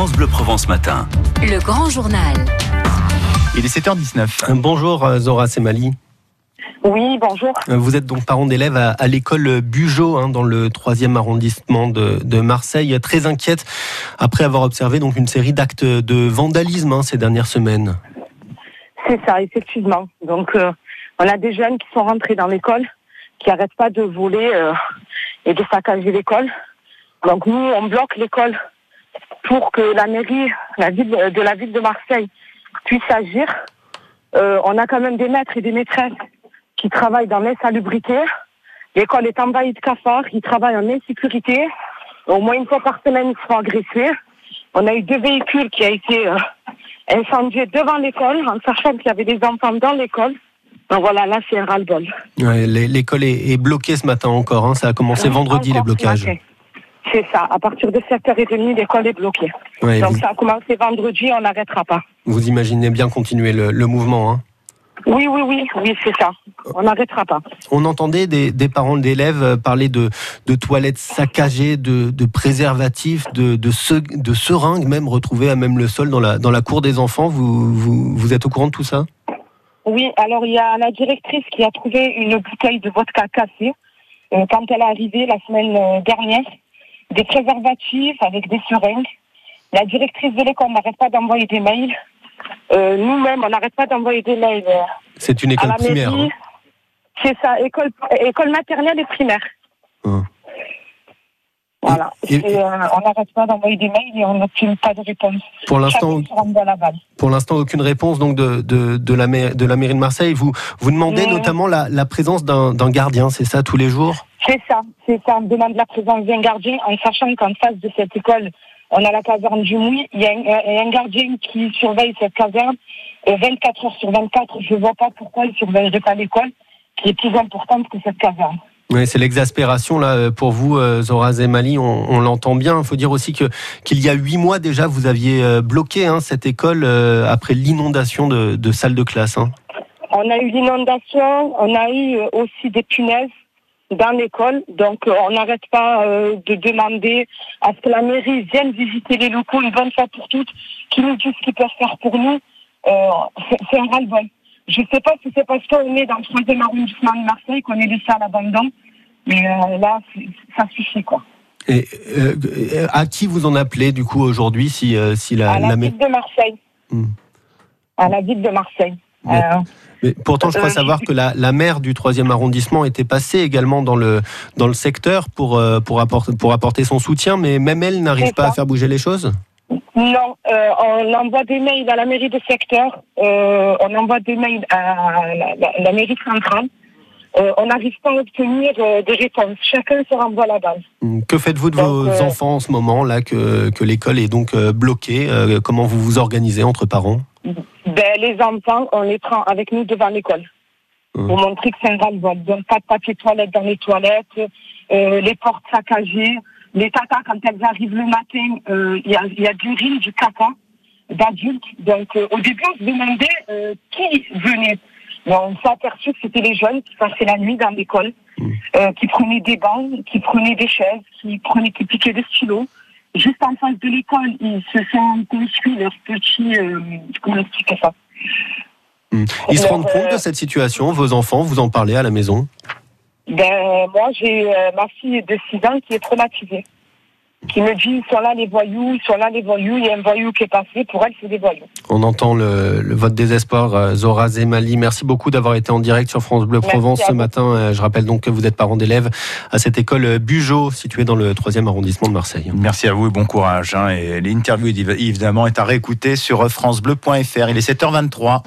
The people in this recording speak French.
France Bleu Provence Matin. Le grand journal. Il est 7h19. Bonjour euh, Zora Semali. Oui, bonjour. Euh, Vous êtes donc parent d'élèves à, à l'école Bugeaud, hein, dans le 3e arrondissement de, de Marseille, très inquiète après avoir observé donc une série d'actes de vandalisme hein, ces dernières semaines. C'est ça, effectivement. Donc, euh, on a des jeunes qui sont rentrés dans l'école, qui n'arrêtent pas de voler euh, et de saccager l'école. Donc, nous, on bloque l'école pour que la mairie la ville, de la ville de Marseille puisse agir. Euh, on a quand même des maîtres et des maîtresses qui travaillent dans l'insalubrité. L'école est envahie de cafards, ils travaillent en insécurité. Au moins une fois par semaine, ils se font agresser. On a eu deux véhicules qui ont été euh, incendiés devant l'école, en sachant qu'il y avait des enfants dans l'école. Donc voilà, là, c'est un ras-le-bol. Ouais, l'école est, est bloquée ce matin encore. hein, ça a commencé vendredi les blocages. C'est ça. À partir de 7h30, l'école est bloquée. Ouais, Donc vous, ça a commencé vendredi, on n'arrêtera pas. vous imaginez bien continuer le, le mouvement. hein. Oui, oui, oui, oui, c'est ça. On n'arrêtera pas. On entendait des, des parents d'élèves euh, parler de, de toilettes saccagées, de, de préservatifs, de, de, se- de seringues même retrouvées à même le sol dans la, dans la cour des enfants. Vous, vous, vous êtes au courant de tout ça Oui, alors il y a la directrice qui a trouvé une bouteille de vodka cassée euh, quand elle est arrivée la semaine euh, dernière, des préservatifs avec des seringues. La directrice de l'école n'arrête pas d'envoyer des mails. Euh, Nous-mêmes, on n'arrête pas d'envoyer des mails euh, C'est une école primaire. mairie. hein. C'est ça, école, école maternelle et primaire. Hum. Voilà. Et- Et, euh, on n'arrête pas d'envoyer des mails et on n'obtient pas de réponse. Pour l'instant, pour l'instant, aucune réponse donc de, de, de, la, maire- de la mairie de Marseille. Vous, vous demandez notamment la, la présence d'un gardien, c'est ça, tous les jours? C'est ça, c'est ça. On demande la présence d'un gardien en sachant qu'en face de cette école, on a la caserne du Mouy. Il y a un, un gardien qui surveille cette caserne euh, 24 heures sur 24. Je ne vois pas pourquoi il ne surveillerait pas l'école, qui est plus importante que cette caserne. Oui, c'est l'exaspération là euh, pour vous, euh, Zora Zemali. On, on l'entend bien. Il faut dire aussi que qu'il y a huit mois déjà, vous aviez euh, bloqué hein, cette école euh, après l'inondation de, de salles de classe. hein. On a eu l'inondation, on a eu aussi des punaises dans l'école. Donc, euh, on n'arrête pas euh, de demander à ce que la mairie vienne visiter les locaux une bonne fois pour toutes, qu'ils nous disent ce qu'ils peuvent faire pour nous. Euh, c'est un ras-le-bol. Je ne sais pas si c'est parce qu'on est dans le troisième arrondissement de Marseille qu'on est laissé à l'abandon, mais euh, là, ça suffit, quoi. Et à qui vous en appelez du coup aujourd'hui si, si la, à la, ville de Marseille. Hmm. À la ville de Marseille. Mais pourtant, je crois Euh, savoir que la, la maire du troisième arrondissement était passée également dans le, dans le secteur pour, euh, pour, apporter, pour apporter son soutien, mais même elle n'arrive pas ça. à faire bouger les choses? Non, euh, on envoie des mails à la mairie de secteur, euh, on envoie des mails à la, la- la mairie centrale. Euh, on n'arrive pas à obtenir des réponses. Chacun se renvoie la balle. Que faites-vous de Donc, vos enfants en ce moment, là, que, que l'école est donc bloquée? Comment vous vous organisez entre parents? Ben, les enfants, on les prend avec nous devant l'école Hum. pour montrer que c'est un ras-le-bol. Donc, pas de papier toilette dans les toilettes, euh, les portes saccagées. Les tatas, quand elles arrivent le matin, euh, il y, a, il y a du riz, du caca d'adultes. Donc, euh, au début, on se demandait euh, qui venait. Mais on s'est aperçu que c'était les jeunes qui passaient la nuit dans l'école, Mm. euh, qui prenaient des bancs, qui prenaient des chaises, qui prenaient, qui piquaient des stylos. Juste en face de l'école, ils se sont construits leur petit, euh, comment expliquer ça? Hmm. Ils se rendent compte euh, de cette situation, vos enfants, vous en parlez à la maison? Ben, moi, j'ai euh, ma fille de 6 ans qui est traumatisée. Qui me dit, ils sont là les voyous, ils sont là les voyous, il y a un voyou qui est passé, pour elle, c'est des voyous. On entend le, le- votre désespoir, euh, Zora Zemali. Merci beaucoup d'avoir été en direct sur France Bleu Provence ce matin. Euh, Je rappelle donc que vous êtes parent d'élèves à cette école euh, Bugeaud, située dans le 3e arrondissement de Marseille. Merci à vous et bon courage. hein. Et l'interview, évidemment, est à réécouter sur francebleu.fr. Il est 7h23.